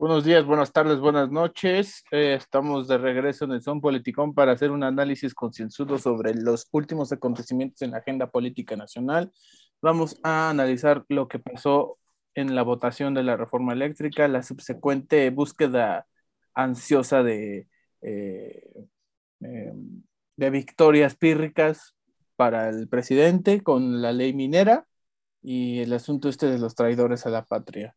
Buenos días, buenas tardes, buenas noches. Eh, estamos de regreso en el Son Politicón para hacer un análisis concienzudo sobre los últimos acontecimientos en la agenda política nacional. Vamos a analizar lo que pasó en la votación de la reforma eléctrica, la subsecuente búsqueda ansiosa de, eh, eh, de victorias pírricas para el presidente con la ley minera y el asunto este de los traidores a la patria.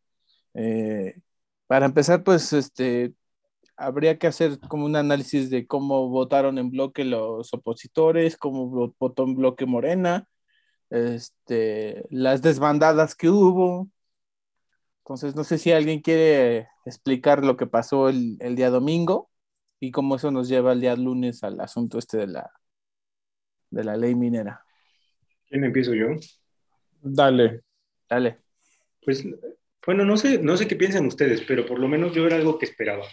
Para empezar, pues, este, habría que hacer como un análisis de cómo votaron en bloque los opositores, cómo votó en bloque Morena, este, las desbandadas que hubo. Entonces, no sé si alguien quiere explicar lo que pasó el, el día domingo y cómo eso nos lleva el día lunes al asunto este de la, de la ley minera. ¿Quién empiezo yo? Dale. Dale. Pues bueno, no sé, no sé qué piensan ustedes, pero por lo menos yo era algo que esperaba.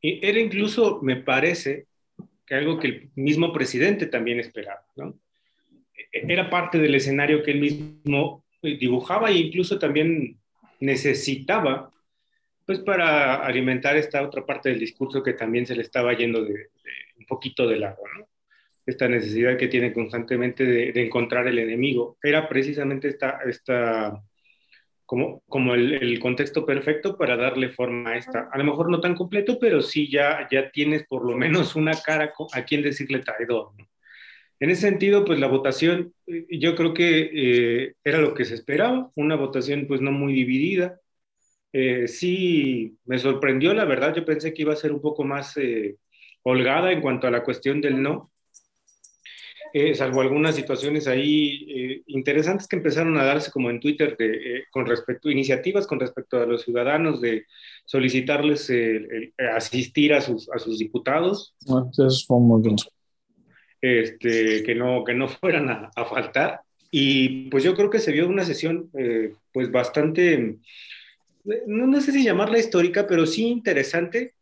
Y era incluso, me parece, que algo que el mismo presidente también esperaba, ¿no? E-, era parte del escenario que él mismo dibujaba e incluso también necesitaba, pues para alimentar esta otra parte del discurso que también se le estaba yendo de, un poquito de lado, ¿no? Esta necesidad que tiene constantemente de, de encontrar el enemigo. Era precisamente esta, esta como, como el, contexto perfecto para darle forma a esta. A lo mejor no tan completo, pero sí ya, ya tienes por lo menos una cara a quien decirle traidor. En ese sentido, pues la votación, eh, yo creo que eh, era lo que se esperaba, una votación pues no muy dividida. Eh, sí, me sorprendió, la verdad, yo pensé que iba a ser un poco más holgada en cuanto a la cuestión del no, eh, salvo algunas situaciones ahí eh, interesantes que empezaron a darse como en Twitter de, eh, con respecto, iniciativas con respecto a los ciudadanos de solicitarles asistir a sus, a sus diputados. Ah, eso fue muy bien. Este, que, no, que no fueran a, a, faltar. Y pues yo creo que se vio una sesión pues bastante, no, no sé si llamarla histórica, pero sí interesante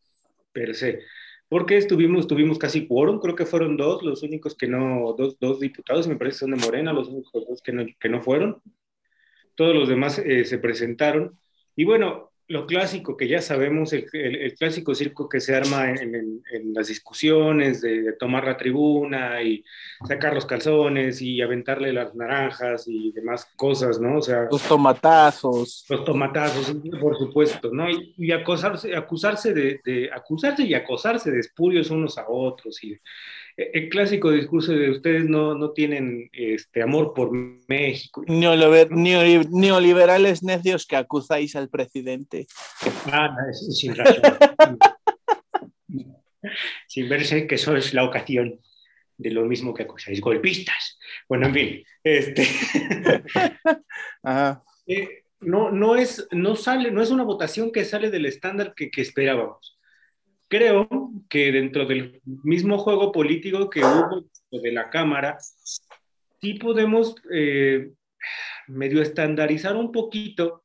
per se porque estuvimos, tuvimos casi quórum, creo que fueron dos, los únicos que no, dos, dos diputados, me parece son de Morena, los únicos dos que no, que no fueron. Todos los demás eh, se presentaron. Y bueno, lo clásico que ya sabemos, el, el, clásico circo que se arma en, en, las discusiones de, tomar la tribuna y sacar los calzones y aventarle las naranjas y demás cosas, ¿no? O sea, los tomatazos. Los tomatazos, por supuesto, ¿no? Y, y acosarse, acusarse de, de, acusarse y acosarse de espurios unos a otros y el clásico discurso de ustedes no, no tienen este, amor por México. neoliberales necios que acusáis al presidente. Ah, sin razón. sin verse que sois la ocasión de lo mismo que acusáis, golpistas. Bueno, en fin, este... Eh, no, no, es, no, sale, no es una votación que sale del estándar que, que esperábamos creo que dentro del mismo juego político que hubo de la Cámara, sí podemos eh, medio estandarizar un poquito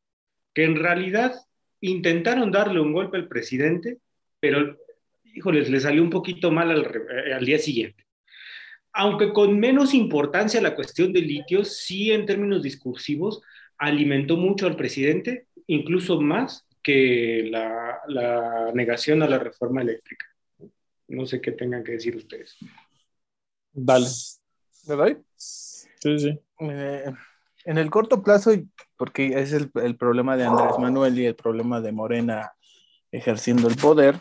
que en realidad intentaron darle un golpe al presidente, pero, híjoles, le salió un poquito mal al, eh, al día siguiente. Aunque con menos importancia la cuestión del litio, sí en términos discursivos alimentó mucho al presidente, incluso más que la, la, negación a la reforma eléctrica. No sé qué tengan que decir ustedes. Dale. ¿Me doy? Sí, sí. Eh, en el corto plazo, porque es el, el, problema de Andrés Manuel y el problema de Morena ejerciendo el poder,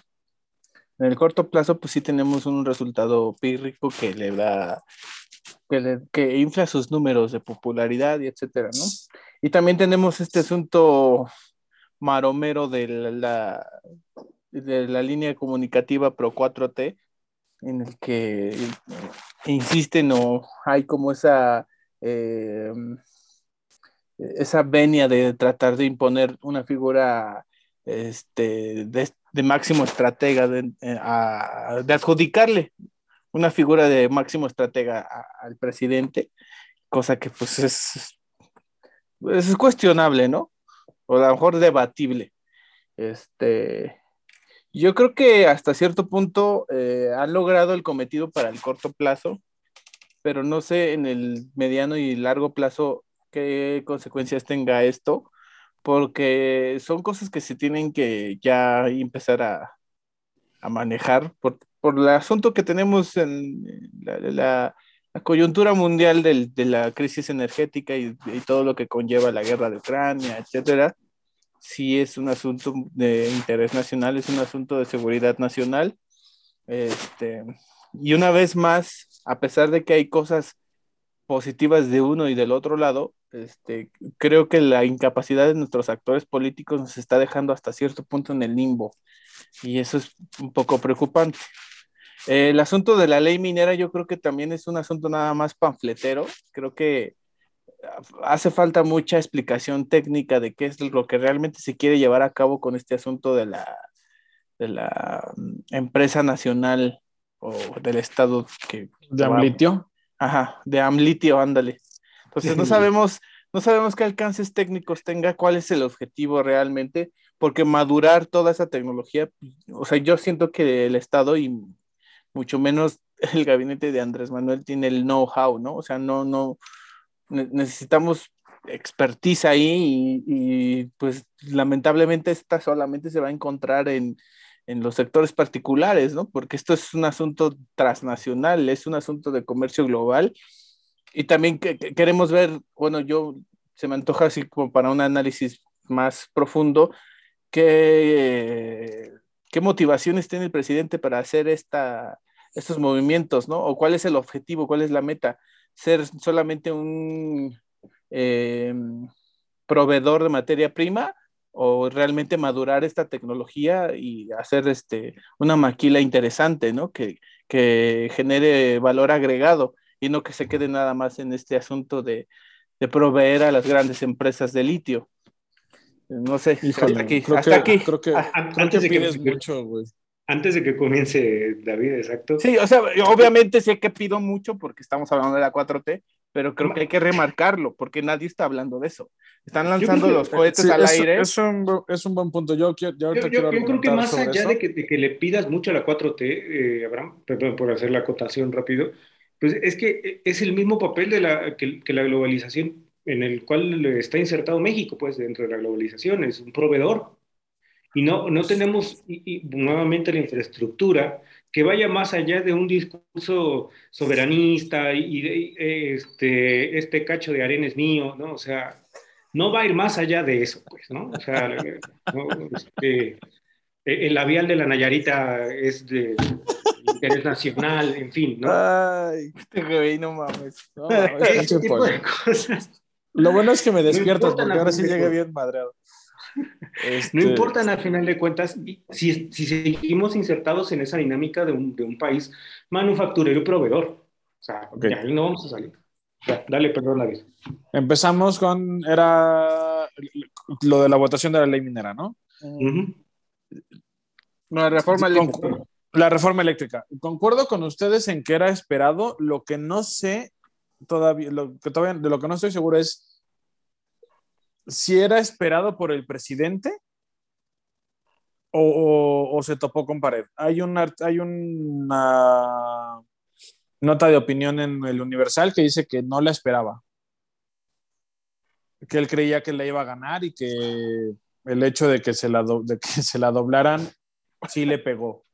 en el corto plazo, pues sí tenemos un resultado pírrico que le da, que, le, que infla sus números de popularidad y etcétera, ¿no? Y también tenemos este asunto maromero de la, de la línea comunicativa Pro 4T, en el que insisten o hay como esa, eh, esa venia de tratar de imponer una figura este, de, de máximo estratega, de, eh, de, adjudicarle una figura de máximo estratega al presidente, cosa que pues es, es cuestionable, ¿no? O a lo mejor debatible. Este, yo creo que hasta cierto punto eh, han logrado el cometido para el corto plazo, pero no sé en el mediano y largo plazo qué consecuencias tenga esto, porque son cosas que se tienen que ya empezar a, manejar por, el asunto que tenemos en la, coyuntura mundial de la crisis energética y, todo lo que conlleva la guerra de Ucrania, etcétera. Sí es un asunto de interés nacional, es un asunto de seguridad nacional. Este, y una vez más, a pesar de que hay cosas positivas de uno y del otro lado, este, creo que la incapacidad de nuestros actores políticos nos está dejando hasta cierto punto en el limbo y eso es un poco preocupante. El asunto de la ley minera yo creo que también es un asunto nada más panfletero, creo que hace falta mucha explicación técnica de qué es lo que realmente se quiere llevar a cabo con este asunto de la, de la mm, empresa nacional o del Estado que... ¿De Amlitio? Ajá, de Amlitio, ándale. Entonces no sabemos, no sabemos qué alcances técnicos tenga, cuál es el objetivo realmente, porque madurar toda esa tecnología, o sea, yo siento que el Estado y mucho menos el gabinete de Andrés Manuel tiene el know-how, ¿no? O sea, no, no, necesitamos expertise ahí y, pues lamentablemente esta solamente se va a encontrar en, en los sectores particulares, ¿no? Porque esto es un asunto transnacional, es un asunto de comercio global. Y también que, queremos ver, bueno, yo se me antoja así como para un análisis más profundo, qué, qué motivaciones tiene el presidente para hacer esta, estos movimientos, ¿no? O cuál es el objetivo, cuál es la meta. Ser solamente un eh, proveedor de materia prima o realmente madurar esta tecnología y hacer este, una maquila interesante, ¿no? Que, que genere valor agregado y no que se quede nada más en este asunto de, de proveer a las grandes empresas de litio. No sé, hasta aquí. Hasta aquí. Creo que, antes de que mucho, güey. Antes de que comience David, exacto. Sí, o sea, obviamente sé que pido mucho porque estamos hablando de la 4T, pero creo que hay que remarcarlo porque nadie está hablando de eso. Están lanzando los cohetes al aire. Es un, es un buen punto. Yo, yo, yo, yo creo que más allá de que, de que, le pidas mucho a la 4T, eh, Abraham, perdón por hacer la acotación rápido, pues es que es el mismo papel de la, que, que la globalización en el cual está insertado México, pues dentro de la globalización, es un proveedor. Y no, no tenemos nuevamente la infraestructura que vaya más allá de un discurso soberanista y, de, este, este cacho de arena es mío, ¿no? O sea, no va a ir más allá de eso, pues, ¿no? O sea, este, el labial de la Nayarita es de interés nacional, en fin, ¿no? Ay, este güey, no mames. No, ese tipo de cosas. Lo bueno es que me despiertas porque ahora sí llegué bien madreado. Este... No importan al final de cuentas si, si, seguimos insertados en esa dinámica de un, de un país manufacturero y proveedor. O sea, okay. ahí no vamos a salir. Ya, dale, perdón, David. Empezamos con, era lo de la votación de la ley minera, ¿no? Uh La reforma eléctrica. La reforma eléctrica. Concuerdo con ustedes en que era esperado. Lo que no sé todavía, lo que todavía, de lo que no estoy seguro es si era esperado por el presidente o, o, se topó con pared. Hay una, hay una nota de opinión en el Universal que dice que no la esperaba, que él creía que la iba a ganar y que el hecho de que se la, de que se la doblaran sí le pegó.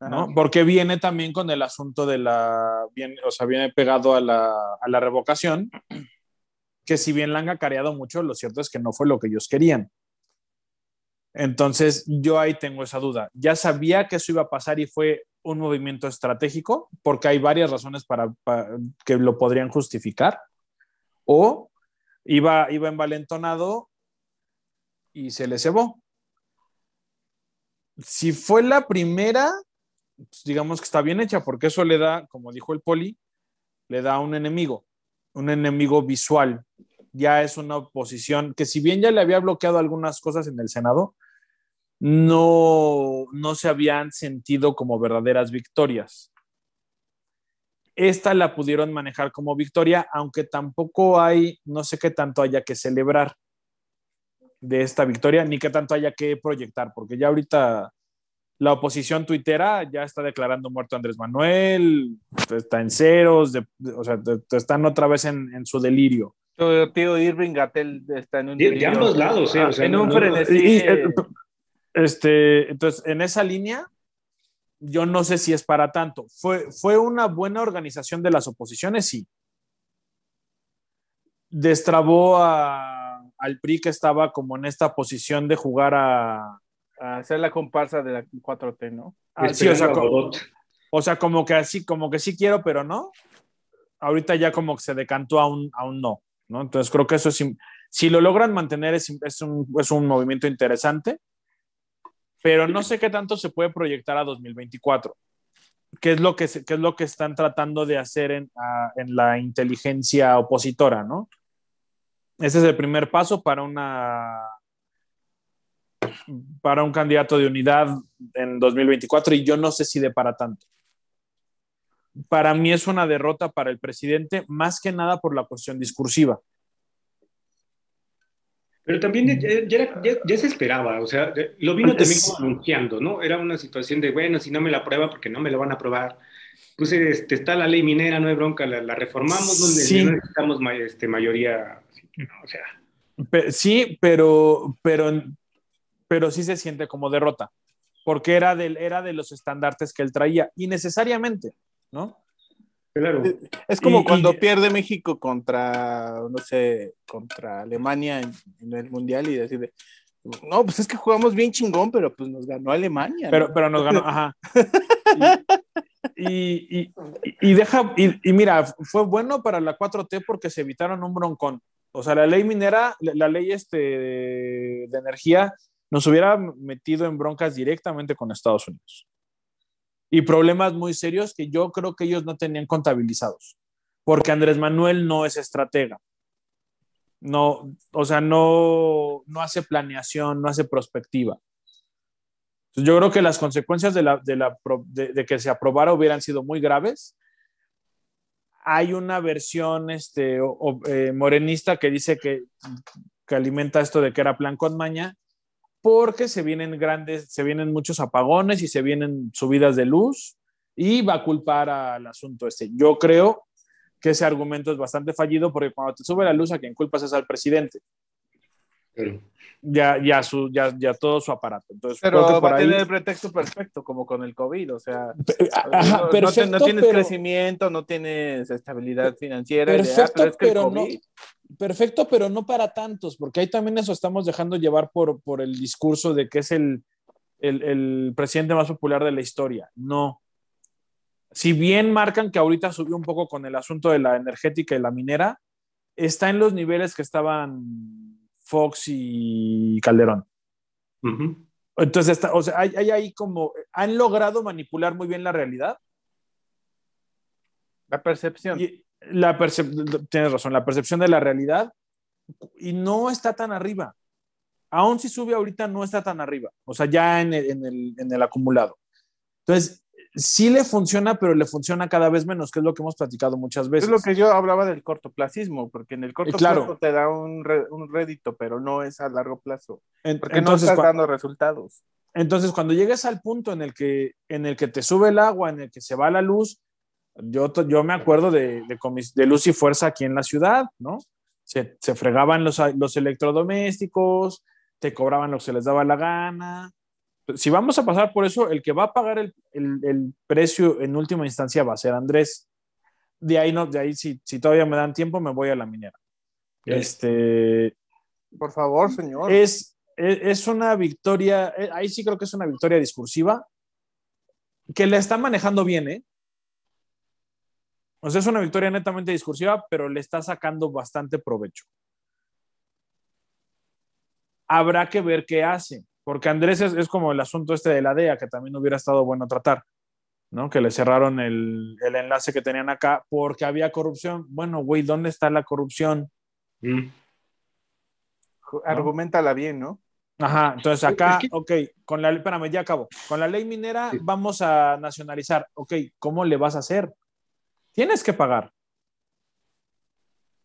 ¿no? Porque viene también con el asunto de la, o sea, viene pegado a la, a la revocación, que si bien la han acareado mucho, lo cierto es que no fue lo que ellos querían. Entonces, yo ahí tengo esa duda. Ya sabía que eso iba a pasar y fue un movimiento estratégico, porque hay varias razones para, que lo podrían justificar, o iba, iba envalentonado y se le cebó si fue la primera, pues, digamos que está bien hecha, porque eso le da, como dijo el poli, le da un enemigo, un enemigo visual. Ya es una oposición que si bien ya le había bloqueado algunas cosas en el Senado, no, no se habían sentido como verdaderas victorias. Esta la pudieron manejar como victoria, aunque tampoco hay, no sé qué tanto haya que celebrar de esta victoria, ni qué tanto haya que proyectar, porque ya ahorita la oposición tuitera ya está declarando muerto Andrés Manuel, está en ceros, o sea, están otra vez en, su delirio. Tu tío Irving Gatel está en un. De, ambos lados, ah, en un frenesí. Eh, este, entonces, en esa línea, yo no sé si es para tanto. ¿Fue, fue una buena organización de las oposiciones? Sí. Destrabó al PRI que estaba como en esta posición de jugar a, a hacer la comparsa de la 4T, ¿no? Ah, sí, o sea, como, o sea, como que así, como que sí quiero, pero no. Ahorita ya como que se decantó a un, a un no, ¿no? Entonces creo que eso es, si lo logran mantener es, es, un, es un movimiento interesante, pero no sé qué tanto se puede proyectar a 2024. ¿Qué es lo que, qué es lo que están tratando de hacer en, en la inteligencia opositora, no? Ese es el primer paso para una para un candidato de unidad en 2024 y yo no sé si de para tanto. Para mí es una derrota para el presidente, más que nada por la cuestión discursiva. Pero también ya, se esperaba, o sea, lo vino también anunciando, ¿no? Era una situación de, bueno, si no me la aprueba, porque no me lo van a aprobar. Pues este, está la ley minera, no hay bronca, la, reformamos, donde sí. necesitamos este, mayoría, o sea. Sí, pero, pero pero sí se siente como derrota, porque era, del, era de los estandartes que él traía, innecesariamente, ¿no? Claro. Es como cuando pierde México contra, no sé, contra Alemania en, el Mundial y decide, no, pues es que jugamos bien chingón, pero pues nos ganó Alemania. Pero, pero nos ganó, ajá. Y, y, deja, y, mira, fue bueno para la 4T porque se evitaron un broncón. O sea, la ley minera, la, ley este de energía nos hubiera metido en broncas directamente con Estados Unidos. Y problemas muy serios que yo creo que ellos no tenían contabilizados, porque Andrés Manuel no es estratega. No, o sea, no, no hace planeación, no hace prospectiva. Yo creo que las consecuencias de, la, de, la, de, que se aprobara hubieran sido muy graves. Hay una versión este, eh, morenista que dice que, que alimenta esto de que era plan con maña, porque se vienen grandes, se vienen muchos apagones y se vienen subidas de luz y va a culpar al asunto este. Yo creo que ese argumento es bastante fallido porque cuando te sube la luz a quien culpas es al presidente. Ya, ya, su, ya, ya todo su aparato. Entonces, pero va a tener el pretexto perfecto, como con el COVID, o sea, no, tienes crecimiento, no tienes estabilidad financiera. Perfecto, pero, no, perfecto, pero no para tantos, porque ahí también eso estamos dejando llevar por, por el discurso de que es el, el, el, presidente más popular de la historia. No. Si bien marcan que ahorita subió un poco con el asunto de la energética y la minera, está en los niveles que estaban Fox y Calderón. Entonces, está, o sea, hay, hay, ahí como, han logrado manipular muy bien la realidad. La percepción. Y, la tienes razón, la percepción de la realidad y no está tan arriba. Aún si sube ahorita, no está tan arriba, o sea, ya en el, en el, en el acumulado. Entonces, sí le funciona, pero le funciona cada vez menos, que es lo que hemos platicado muchas veces. Es lo que yo hablaba del cortoplacismo, porque en el corto plazo te da un, un, rédito, pero no es a largo plazo, porque entonces, no estás dando resultados. Entonces, cuando llegues al punto en el, que, en el que te sube el agua, en el que se va la luz, yo, yo me acuerdo de, de, Luz y Fuerza aquí en la ciudad, ¿no? Se, se, fregaban los, los electrodomésticos, te cobraban lo que se les daba la gana. Si vamos a pasar por eso, el que va a pagar el, el, el precio en última instancia va a ser Andrés. De ahí, no, de ahí si, si todavía me dan tiempo, me voy a la minera. Este, por favor, señor. Es, es, es, una victoria, eh, ahí sí creo que es una victoria discursiva, que la está manejando bien, ¿eh? O sea, es una victoria netamente discursiva, pero le está sacando bastante provecho. Habrá que ver qué hace, porque Andrés es, como el asunto este de la DEA, que también hubiera estado bueno tratar, ¿no? Que le cerraron el, enlace que tenían acá porque había corrupción. Bueno, güey, ¿dónde está la corrupción? Mm. Argumentala bien, ¿no? Ajá, entonces acá, ok, con la, espérame, ya acabo. Con la ley minera vamos a nacionalizar, ok, ¿cómo le vas a hacer? Tienes que pagar.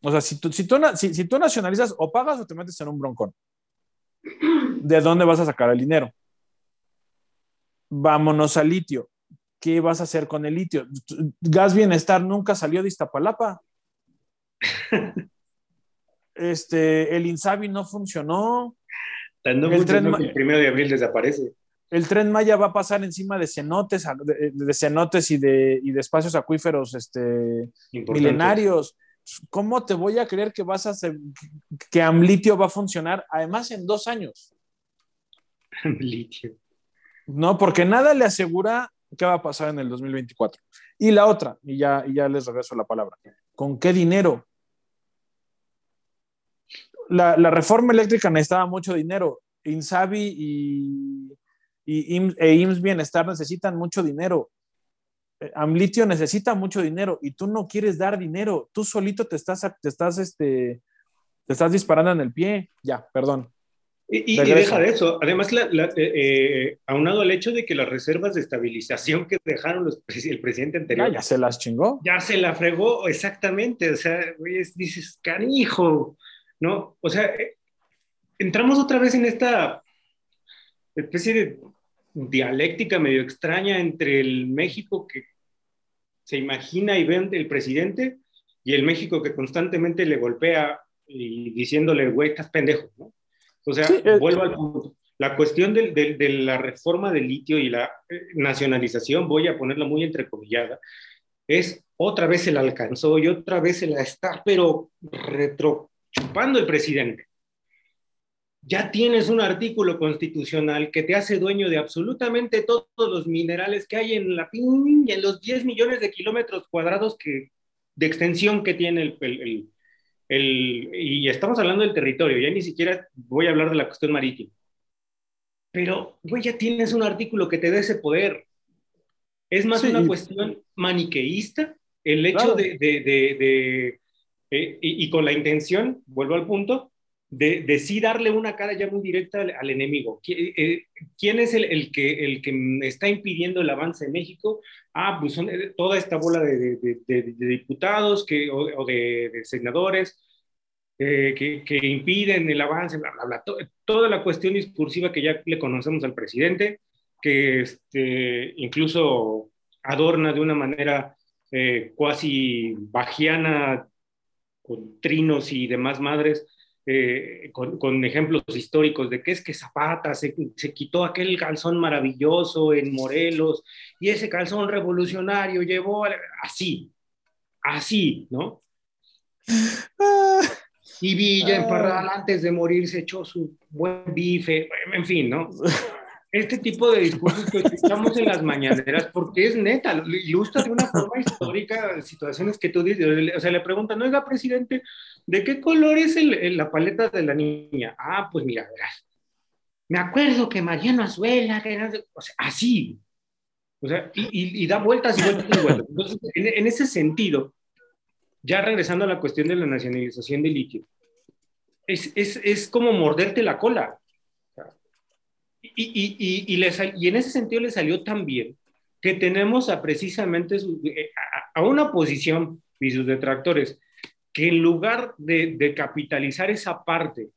O sea, si tú, si, tú, si, tú nacionalizas o pagas o te metes en un broncón. ¿De dónde vas a sacar el dinero? Vámonos al litio. ¿Qué vas a hacer con el litio? Gas Bienestar nunca salió de Iztapalapa. Este, el Insabi no funcionó. el, tren, el primero de abril desaparece. El tren Maya va a pasar encima de cenotes, de, cenotes y de, y de espacios acuíferos este, milenarios. ¿Cómo te voy a creer que vas a hacer, que Amlitio va a funcionar? Además, en dos años. Amlitio. No, porque nada le asegura qué va a pasar en el 2024. Y la otra, y ya, y ya les regreso la palabra. ¿Con qué dinero? La, la reforma eléctrica necesitaba mucho dinero. Insabi y, y e IMSS Bienestar necesitan mucho dinero. Eh, Amlitio necesita mucho dinero y tú no quieres dar dinero. Tú solito te estás, te estás, este, te estás disparando en el pie. Ya, perdón. Y, deja de eso. Además, la, eh, eh, aunado al hecho de que las reservas de estabilización que dejaron los, el presidente anterior. Ya, ya, se las chingó. Ya se la fregó, exactamente. O sea, dices, canijo, ¿no? O sea, entramos otra vez en esta especie de dialéctica medio extraña entre el México que se imagina y ve el presidente y el México que constantemente le golpea y diciéndole, güey, estás pendejo, ¿no? O sea, eh, vuelvo al punto. La cuestión de, de, la reforma del litio y la eh, nacionalización, voy a ponerla muy entrecomillada, es otra vez se la alcanzó y otra vez se la está, pero retrochupando el presidente ya tienes un artículo constitucional que te hace dueño de absolutamente todos los minerales que hay en la y en los 10 millones de kilómetros cuadrados que, de extensión que tiene el, el, el, y estamos hablando del territorio, ya ni siquiera voy a hablar de la cuestión marítima. Pero, güey, ya tienes un artículo que te dé ese poder. Es más una cuestión maniqueísta el hecho de, de, de, eh, y, y, con la intención, vuelvo al punto, de, sí darle una cara ya muy directa al, enemigo. Eh, ¿Quién es el, que, el que está impidiendo el avance en México? Ah, pues son eh, toda esta bola de, diputados que, o, de, senadores eh, que, impiden el avance, bla, bla, bla. toda la cuestión discursiva que ya le conocemos al presidente, que este, incluso adorna de una manera cuasi bajiana con trinos y demás madres eh, con, ejemplos históricos de que es que Zapata se, quitó aquel calzón maravilloso en Morelos y ese calzón revolucionario llevó así, así, ¿no? Y Villa en Parral antes de morir se echó su buen bife, en fin, ¿no? este tipo de discursos que escuchamos en las mañaneras, porque es neta, ilustra de una forma histórica situaciones que tú dices, o sea, le preguntan, oiga, presidente, ¿de qué color es el, la paleta de la niña? Ah, pues mira, verás, me acuerdo que Mariano Azuela, que era, o sea, así, o sea, y, y, da vueltas y vueltas y vueltas. Entonces, en, en ese sentido, ya regresando a la cuestión de la nacionalización del litio, es, es, es como morderte la cola y, y, y, y, en ese sentido le salió tan bien que tenemos a precisamente eh, a, una oposición y sus detractores que en lugar de, de, capitalizar esa parte,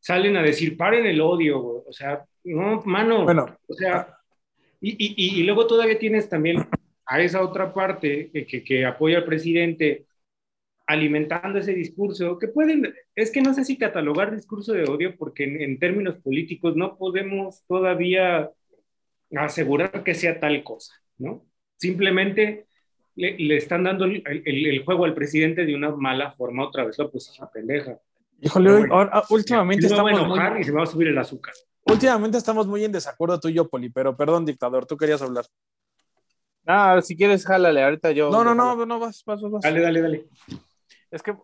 salen a decir, paren el odio, o sea, no, mano, bueno, o sea, y, y, luego todavía tienes también a esa otra parte que, que apoya al presidente alimentando ese discurso, que pueden, es que no sé si catalogar discurso de odio, porque en, términos políticos no podemos todavía asegurar que sea tal cosa, ¿no? Simplemente le, están dando el, el, juego al presidente de una mala forma, otra vez la oposición pendeja. Híjole, ahora, últimamente estamos y se va a subir el azúcar. Últimamente estamos muy en desacuerdo tú y yo, Poli, pero perdón, dictador, tú querías hablar. Ah, si quieres, jálale, ahorita yo. No, no, no, no, vas, vas, vas. Dale, dale, dale. Es que.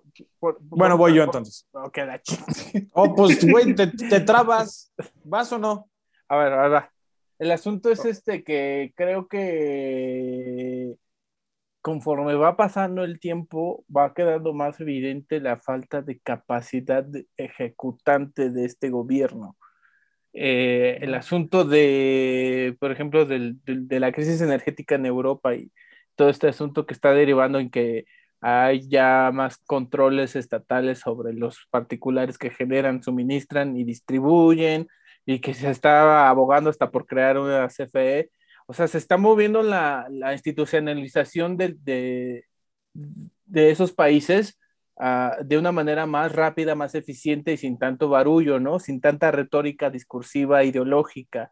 bueno, voy yo entonces. Ok, Oh, pues, güey, te, trabas. ¿Vas o no? A ver, a ver. El asunto es este que creo que conforme va pasando el tiempo, va quedando más evidente la falta de capacidad ejecutante de este gobierno. Eh, el asunto de, por ejemplo, de la crisis energética en Europa y todo este asunto que está derivando en que hay ya más controles estatales sobre los particulares que generan, suministran y distribuyen, y que se está abogando hasta por crear una CFE. O sea, se está moviendo la, institucionalización de, de, esos países ah, de una manera más rápida, más eficiente y sin tanto barullo, ¿no? Sin tanta retórica discursiva, ideológica.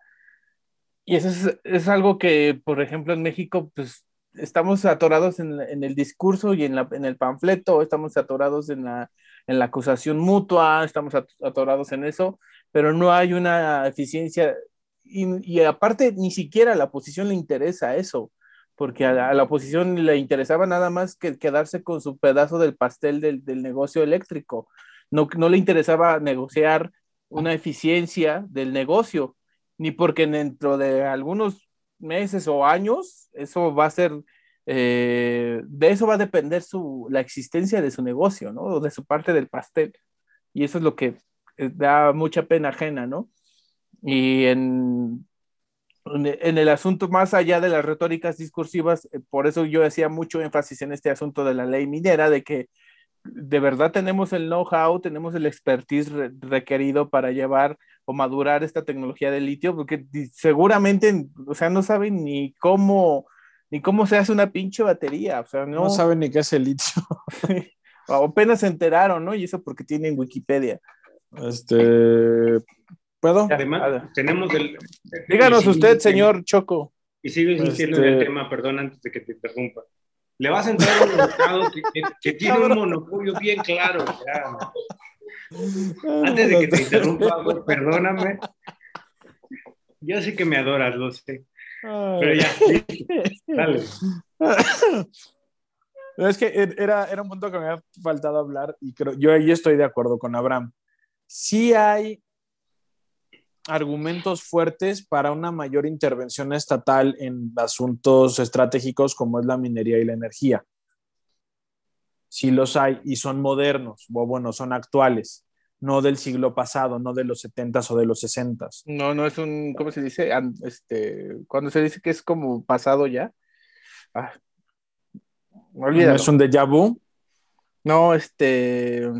Y eso es, es algo que, por ejemplo, en México, pues estamos atorados en, en el discurso y en, la, en, el panfleto, estamos atorados en la, en la acusación mutua, estamos atorados en eso, pero no hay una eficiencia y, aparte ni siquiera a la oposición le interesa eso, porque a la, a la, oposición le interesaba nada más que quedarse con su pedazo del pastel del, del negocio eléctrico, no, no le interesaba negociar una eficiencia del negocio, ni porque dentro de algunos meses o años, eso va a ser, eh, de eso va a depender su, la existencia de su negocio, ¿no? O de su parte del pastel. Y eso es lo que eh, da mucha pena ajena, ¿no? Y en, en el asunto más allá de las retóricas discursivas, eh, por eso yo hacía mucho énfasis en este asunto de la ley minera, de que de verdad tenemos el know-how, tenemos el expertise re requerido para llevar o madurar esta tecnología de litio, porque seguramente, o sea, no saben ni cómo, ni cómo se hace una pinche batería, o sea, no, no saben ni qué es el litio. apenas se enteraron, ¿no? Y eso porque tienen Wikipedia. Este, ¿puedo? Además, tenemos el... Díganos usted, señor Choco. Y sigue insistiendo este... en el tema, perdón, antes de que te interrumpa. Le vas a entrar a un mercado que, que, que tiene un monopolio bien claro. Ya. Antes de que te interrumpa, perdóname. Yo sé que me adoras, lo sé. Pero ya, dale. Es que era, era un punto que me había faltado hablar y creo, yo ahí estoy de acuerdo con Abraham. Sí hay argumentos fuertes para una mayor intervención estatal en asuntos estratégicos como es la minería y la energía sí los hay y son modernos, o bueno, son actuales, no del siglo pasado, no de los 70s o de los 60s. No, no es un, ¿cómo se dice? Este, cuando se dice que es como pasado ya. Ah. ¿No es un déjà vu? No, este...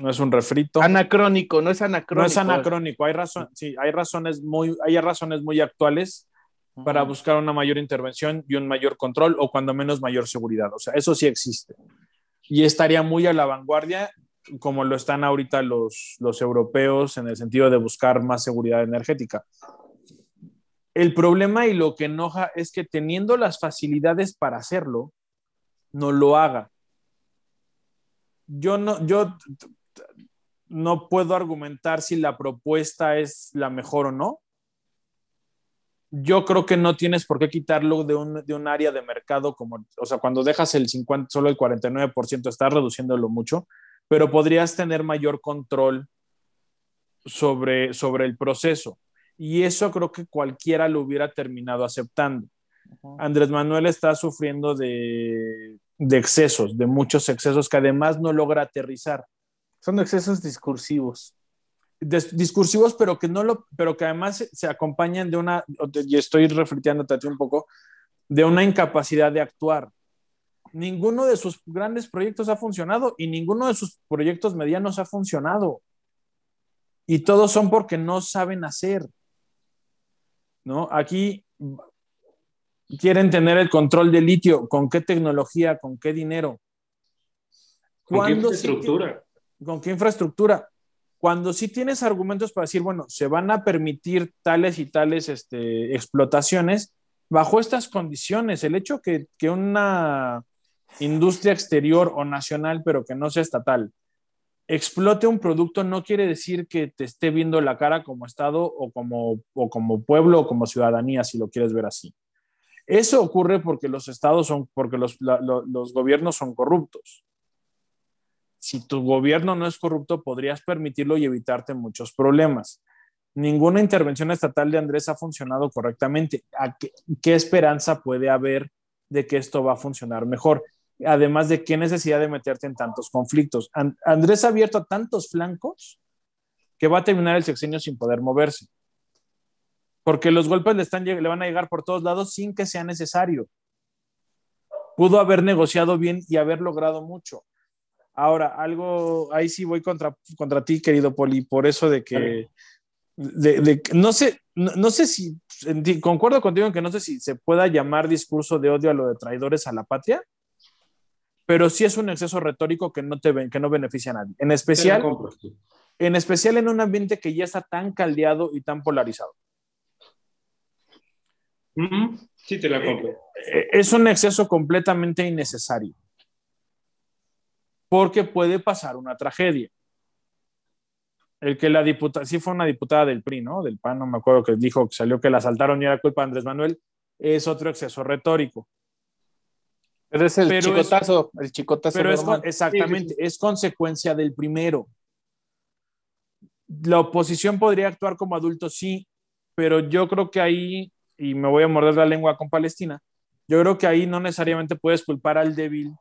No es un refrito. Anacrónico, no es anacrónico. No es anacrónico, hay, razón, sí, hay, razones, muy, hay razones muy actuales para buscar una mayor intervención y un mayor control o cuando menos mayor seguridad. O sea, eso sí existe y estaría muy a la vanguardia como lo están ahorita los, los europeos en el sentido de buscar más seguridad energética. El problema y lo que enoja es que teniendo las facilidades para hacerlo, no lo haga. Yo no, yo no puedo argumentar si la propuesta es la mejor o no, yo creo que no tienes por qué quitarlo de un, de un, área de mercado como, o sea, cuando dejas el 50, solo el 49%, estás reduciéndolo mucho, pero podrías tener mayor control sobre, sobre el proceso. Y eso creo que cualquiera lo hubiera terminado aceptando. Uh -huh. Andrés Manuel está sufriendo de, de excesos, de muchos excesos que además no logra aterrizar. Son excesos discursivos discursivos, pero que no lo, pero que además se, acompañan de una, y estoy reflexionando un poco, de una incapacidad de actuar. Ninguno de sus grandes proyectos ha funcionado y ninguno de sus proyectos medianos ha funcionado. Y todos son porque no saben hacer. ¿No? Aquí quieren tener el control del litio. ¿Con qué tecnología? ¿Con qué dinero? ¿Con qué infraestructura? Sí, ¿Con qué infraestructura? Cuando sí tienes argumentos para decir, bueno, se van a permitir tales y tales este, explotaciones, bajo estas condiciones, el hecho que, que, una industria exterior o nacional, pero que no sea estatal, explote un producto no quiere decir que te esté viendo la cara como Estado o como, pueblo o como ciudadanía, si lo quieres ver así. Eso ocurre porque los estados son, porque los gobiernos son corruptos si tu gobierno no es corrupto, podrías permitirlo y evitarte muchos problemas. Ninguna intervención estatal de Andrés ha funcionado correctamente. Qué, ¿Qué, esperanza puede haber de que esto va a funcionar mejor? Además de qué necesidad de meterte en tantos conflictos. And Andrés ha abierto tantos flancos que va a terminar el sexenio sin poder moverse. Porque los golpes le, están, le van a llegar por todos lados sin que sea necesario. Pudo haber negociado bien y haber logrado mucho Ahora, algo, ahí sí voy contra, contra ti, querido Poli, por eso de que, de, de, no sé, no, no sé si, concuerdo contigo en que no sé si se pueda llamar discurso de odio a lo de traidores a la patria, pero sí es un exceso retórico que no, te, que no beneficia a nadie. En especial, en especial en un ambiente que ya está tan caldeado y tan polarizado. Sí, te la compro. Eh, es un exceso completamente innecesario. Porque puede pasar una tragedia. El que la diputada, sí fue una diputada del PRI, ¿no? Del PAN, no me acuerdo que dijo que salió que la asaltaron y era culpa de Andrés Manuel, es otro exceso retórico. Pero es el chicotazo, el chicotazo. Pero es, exactamente, es consecuencia del primero. La oposición podría actuar como adulto, sí, pero yo creo que ahí, y me voy a morder la lengua con Palestina, yo creo que ahí no necesariamente puedes culpar al débil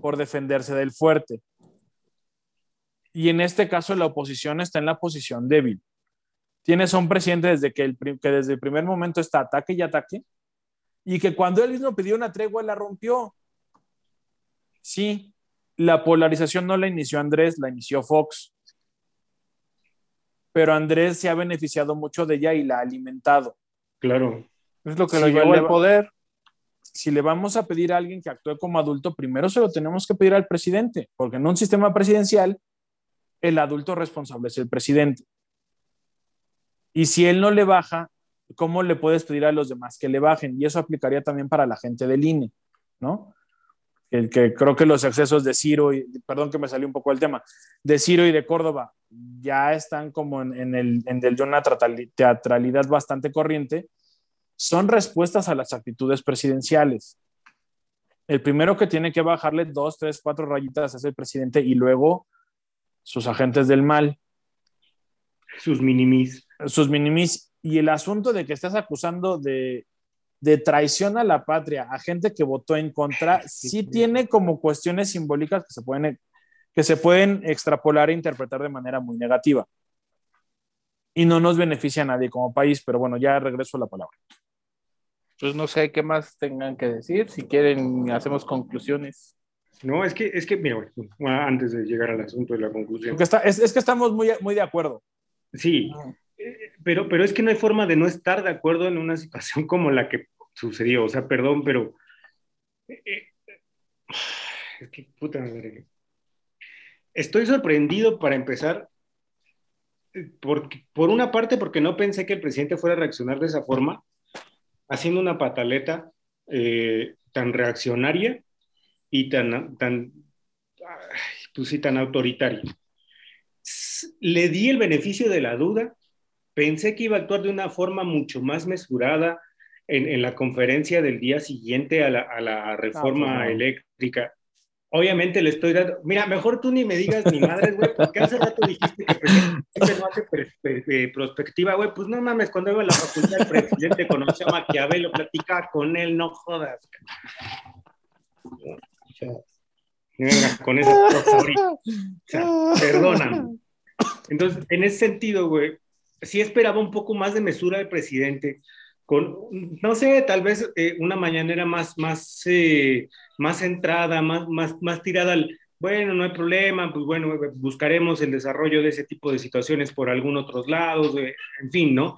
por defenderse del fuerte. Y en este caso la oposición está en la posición débil. Tienes a un presidente desde que, el, que desde el primer momento está ataque y ataque, y que cuando él mismo pidió una tregua la rompió. Sí, la polarización no la inició Andrés, la inició Fox. Pero Andrés se ha beneficiado mucho de ella y la ha alimentado. Claro. Es lo que lo llevó al poder. Si le vamos a pedir a alguien que actúe como adulto, primero se lo tenemos que pedir al presidente, porque en un sistema presidencial, el adulto responsable es el presidente. Y si él no le baja, ¿cómo le puedes pedir a los demás que le bajen? Y eso aplicaría también para la gente del INE, ¿no? que, que, creo que los excesos de Ciro, y, perdón que me salió un poco el tema, de Ciro y de Córdoba ya están como en, en el, en el, una teatralidad bastante corriente, son respuestas a las actitudes presidenciales. El primero que tiene que bajarle dos, tres, cuatro rayitas es el presidente y luego sus agentes del mal. Sus minimis. Sus minimis. Y el asunto de que estás acusando de, de traición a la patria a gente que votó en contra, sí tiene como cuestiones simbólicas que se pueden, que se pueden extrapolar e interpretar de manera muy negativa. Y no nos beneficia a nadie como país, pero bueno, ya regreso a la palabra. Pues no sé qué más tengan que decir. Si quieren, hacemos conclusiones. No, es que, es que, mira, antes de llegar al asunto de la conclusión. Está, es, es, que estamos muy, muy de acuerdo. Sí, ah. pero, pero es que no hay forma de no estar de acuerdo en una situación como la que sucedió. O sea, perdón, pero. Eh, eh, es que puta madre. Estoy sorprendido para empezar, por, por una parte, porque no pensé que el presidente fuera a reaccionar de esa forma, haciendo una pataleta eh, tan reaccionaria y tan, tan, pues sí, tan autoritaria. Le di el beneficio de la duda, pensé que iba a actuar de una forma mucho más mesurada, en, la conferencia del día siguiente a la, reforma pues eléctrica. Obviamente le estoy dando, mira, mejor tú ni me digas ni madre, güey, porque hace rato dijiste que el presidente no hace prospectiva, güey, pues no mames, cuando iba a la facultad el presidente conoció a Maquiavelo, platicaba con él, no jodas. Con esa o sea, perdóname. Entonces, en ese sentido, güey, sí esperaba un poco más de mesura del presidente, con, no sé, tal vez eh, una mañanera más, más, eh, más centrada, más, más, más tirada al, bueno, no hay problema, pues bueno, buscaremos el desarrollo de ese tipo de situaciones por algún otros lados, eh, en fin, ¿no?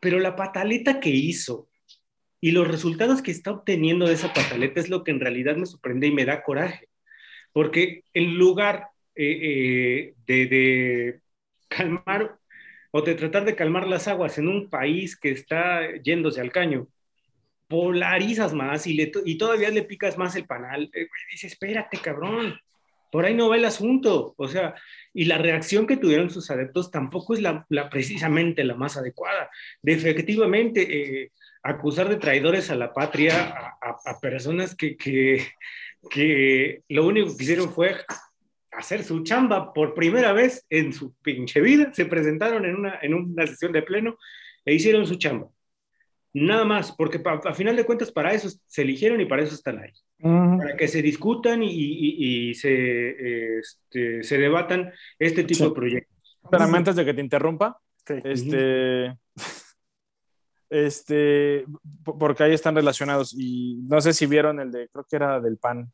Pero la pataleta que hizo y los resultados que está obteniendo de esa pataleta es lo que en realidad me sorprende y me da coraje, porque en lugar de, de calmar o de tratar de calmar las aguas en un país que está yéndose al caño, polarizas más y, le y todavía le picas más el panal. Eh, dice, espérate, cabrón, por ahí no va el asunto. O sea, y la reacción que tuvieron sus adeptos tampoco es la, precisamente la más adecuada. De efectivamente, eh, acusar de traidores a la patria a, personas que, que, que, lo único que hicieron fue hacer su chamba por primera vez en su pinche vida. Se presentaron en una, en una sesión de pleno e hicieron su chamba. Nada más, porque a final de cuentas para eso se eligieron y para eso están ahí. Para que se discutan y, y, se, este, se debatan este tipo de proyectos. Pero antes de que te interrumpa, este, este, porque ahí están relacionados y no sé si vieron el de, creo que era del PAN,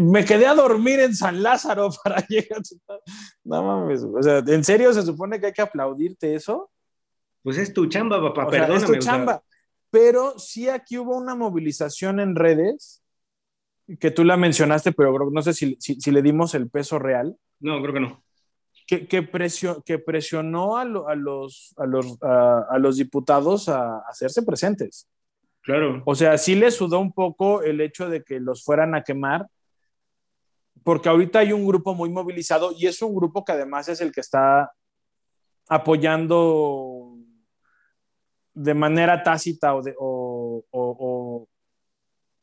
me quedé a dormir en San Lázaro para llegar a No mames, o sea, ¿en serio se supone que hay que aplaudirte eso? Pues es tu chamba, papá, perdóname. es tu chamba. Pero sí aquí hubo una movilización en redes que tú la mencionaste, pero no sé si, si, le dimos el peso real. No, creo que no. Que, que, que presionó a, a, los, a, los, a, los diputados a, hacerse presentes. Claro. O sea, sí le sudó un poco el hecho de que los fueran a quemar, porque ahorita hay un grupo muy movilizado y es un grupo que además es el que está apoyando de manera tácita o, o, o,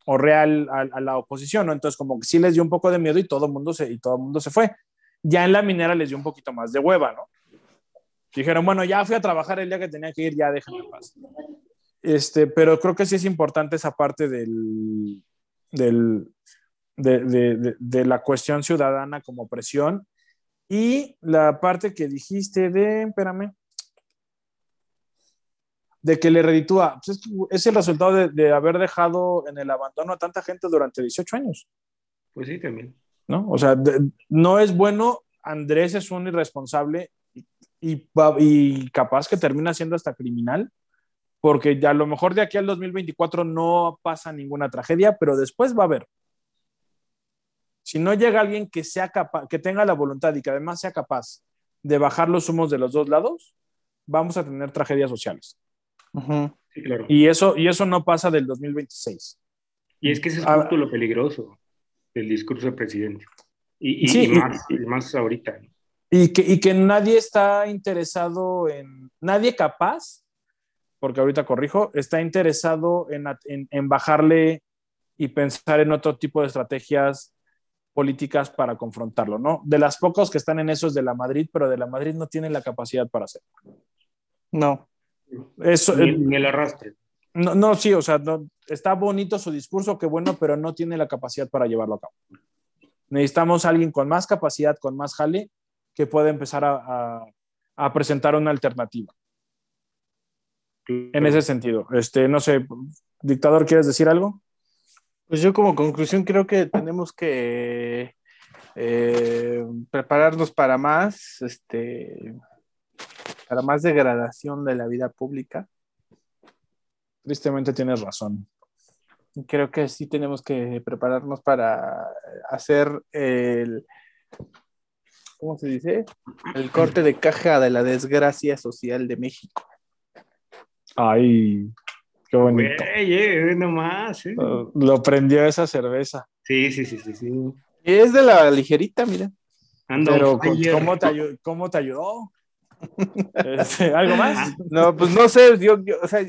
o real a, la oposición, ¿no? Entonces, como que sí les dio un poco de miedo y todo mundo se, y todo mundo se fue. Ya en la minera les dio un poquito más de hueva, ¿no? Dijeron, bueno, ya fui a trabajar el día que tenía que ir, ya déjenme paz. Este, pero creo que sí es importante esa parte del, del de, de, de, la cuestión ciudadana como presión y la parte que dijiste de, espérame, de que le reditúa. Pues es, el resultado de, haber dejado en el abandono a tanta gente durante 18 años. Pues sí, también. ¿No? O sea, no es bueno, Andrés es un irresponsable y, y, capaz que termina siendo hasta criminal, porque a lo mejor de aquí al 2024 no pasa ninguna tragedia, pero después va a haber. Si no llega alguien que sea capaz, que tenga la voluntad y que además sea capaz de bajar los humos de los dos lados, vamos a tener tragedias sociales claro. Y eso, y eso no pasa del 2026. Y es que ese es ah, justo lo peligroso del discurso del presidente. Y, más, ahorita. Y que, y que nadie está interesado en, nadie capaz, porque ahorita corrijo, está interesado en, en, en bajarle y pensar en otro tipo de estrategias políticas para confrontarlo, ¿no? De las pocos que están en esos de la Madrid, pero de la Madrid no tienen la capacidad para hacerlo. No. Eso, ni, el arrastre. No, no, sí, o sea, no, está bonito su discurso, qué bueno, pero no tiene la capacidad para llevarlo a cabo. Necesitamos a alguien con más capacidad, con más jale, que pueda empezar a, a, presentar una alternativa. En ese sentido, este, no sé, dictador, ¿quieres decir algo? Pues yo como conclusión creo que tenemos que eh, prepararnos para más, este, para más degradación de la vida pública. Tristemente tienes razón. Creo que sí tenemos que prepararnos para hacer el, ¿cómo se dice? El corte de caja de la desgracia social de México. Ay, qué bonito. eh, nomás. Eh. Lo, prendió esa cerveza. Sí, sí, sí, sí, sí. Es de la ligerita, mira. Pero, ¿cómo te, ¿cómo te ayudó? Este, ¿Algo más? No, pues no sé, yo, o sea,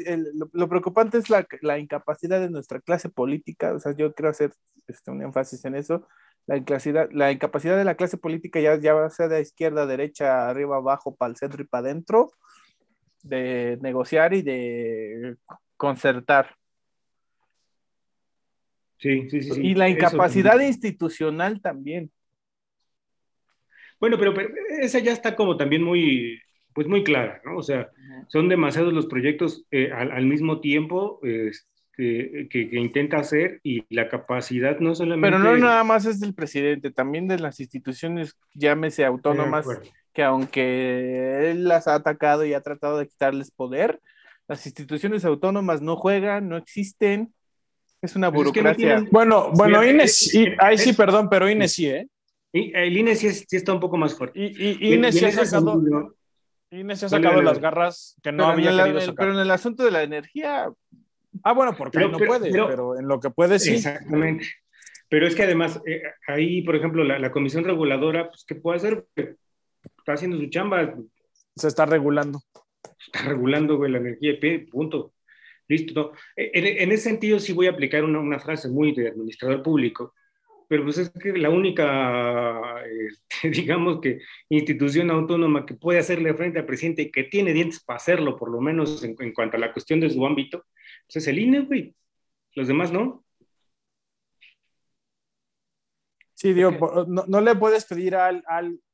lo, preocupante es la, la, incapacidad de nuestra clase política, o sea, yo quiero hacer este, un énfasis en eso, la, incapacidad, la incapacidad de la clase política, ya, ya sea de izquierda, derecha, arriba, abajo, para el centro y para adentro, de negociar y de concertar. Sí, sí, sí. Y la incapacidad institucional también. Bueno, pero, esa ya está como también muy, pues muy clara, ¿no? O sea, son demasiados los proyectos eh, al, mismo tiempo este, que, intenta hacer y la capacidad no solamente... Pero no nada más es del presidente, también de las instituciones, llámese autónomas, que aunque él las ha atacado y ha tratado de quitarles poder, las instituciones autónomas no juegan, no existen, es una burocracia. Bueno, bueno, Inés, ahí sí, perdón, pero Inés sí, ¿eh? El INE sí, está un poco más fuerte. Y, y INE sí ha sacado, ha sacado las garras que no había querido sacar. Pero en el asunto de la energía... Ah, bueno, porque no puede, pero, en lo que puede sí. Exactamente. Pero es que además, eh, ahí, por ejemplo, la, comisión reguladora, pues, ¿qué puede hacer? Está haciendo su chamba. Se está regulando. Está regulando, güey, la energía, punto. Listo. En, en, ese sentido, sí voy a aplicar una, una frase muy de administrador público pero pues es que la única, este, digamos que institución autónoma que puede hacerle frente al presidente y que tiene dientes para hacerlo, por lo menos en, cuanto a la cuestión de su ámbito, pues es el INE, güey. Los demás no. Sí, digo, no, le puedes pedir al,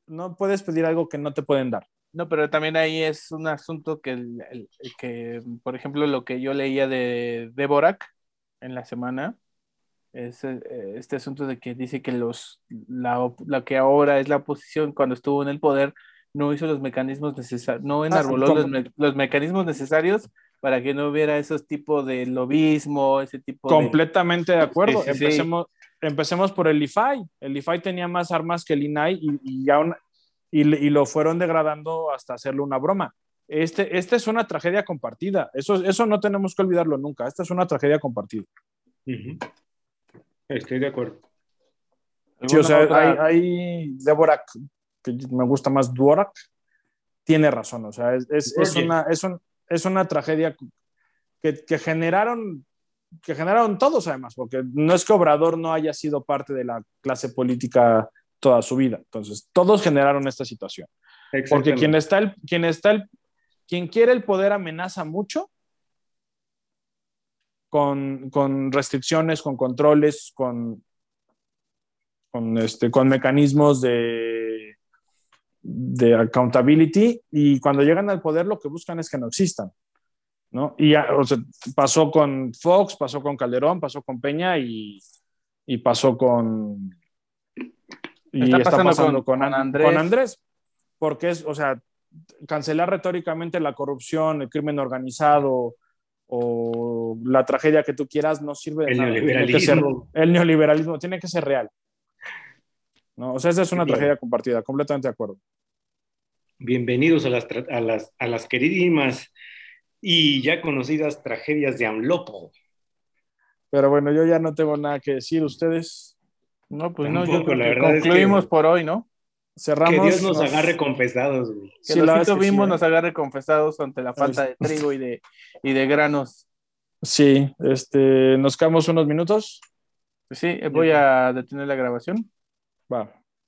no puedes pedir algo que no te pueden dar. No, pero también ahí es un asunto que, que por ejemplo, lo que yo leía de Deborac en la semana, es eh, este asunto de que dice que los la, que ahora es la oposición cuando estuvo en el poder no hizo los mecanismos necesarios, no enarboló los, mecanismos necesarios para que no hubiera esos tipos de lobismo, ese tipo Completamente de, acuerdo. empecemos por el IFAI. El IFAI tenía más armas que el INAI y, y, lo fueron degradando hasta hacerle una broma. Este, esta es una tragedia compartida. Eso, eso no tenemos que olvidarlo nunca. Esta es una tragedia compartida. Estoy de acuerdo. Sí, o sea, hay, Débora, que me gusta más Dvorak, tiene razón. O sea, es, es, una, es, es una tragedia que, que, generaron que generaron todos además, porque no es que Obrador no haya sido parte de la clase política toda su vida. Entonces, todos generaron esta situación. Porque quien está el, quien está el, quien quiere el poder amenaza mucho con, con restricciones, con controles, con, con, este, con mecanismos de, de accountability y cuando llegan al poder lo que buscan es que no existan. ¿no? Y pasó con Fox, pasó con Calderón, pasó con Peña y, y pasó con... Y está, pasando, con, Andrés. con, Andrés. Porque es, o sea, cancelar retóricamente la corrupción, el crimen organizado o la tragedia que tú quieras no sirve de el nada. Neoliberalismo. el neoliberalismo tiene que ser real. ¿no? O sea, esa es una tragedia compartida, completamente de acuerdo. Bienvenidos a las, a las, a las queridísimas y ya conocidas tragedias de Amlopo. Pero bueno, yo ya no tengo nada que decir. ¿Ustedes? No, pues no, yo la verdad concluimos por hoy, ¿no? Cerramos. Que Dios nos, agarre confesados, güey. Que vimos nos agarre confesados ante la falta de trigo y de, y de granos. Sí, este, nos quedamos unos minutos. Sí, voy a detener la grabación. Va.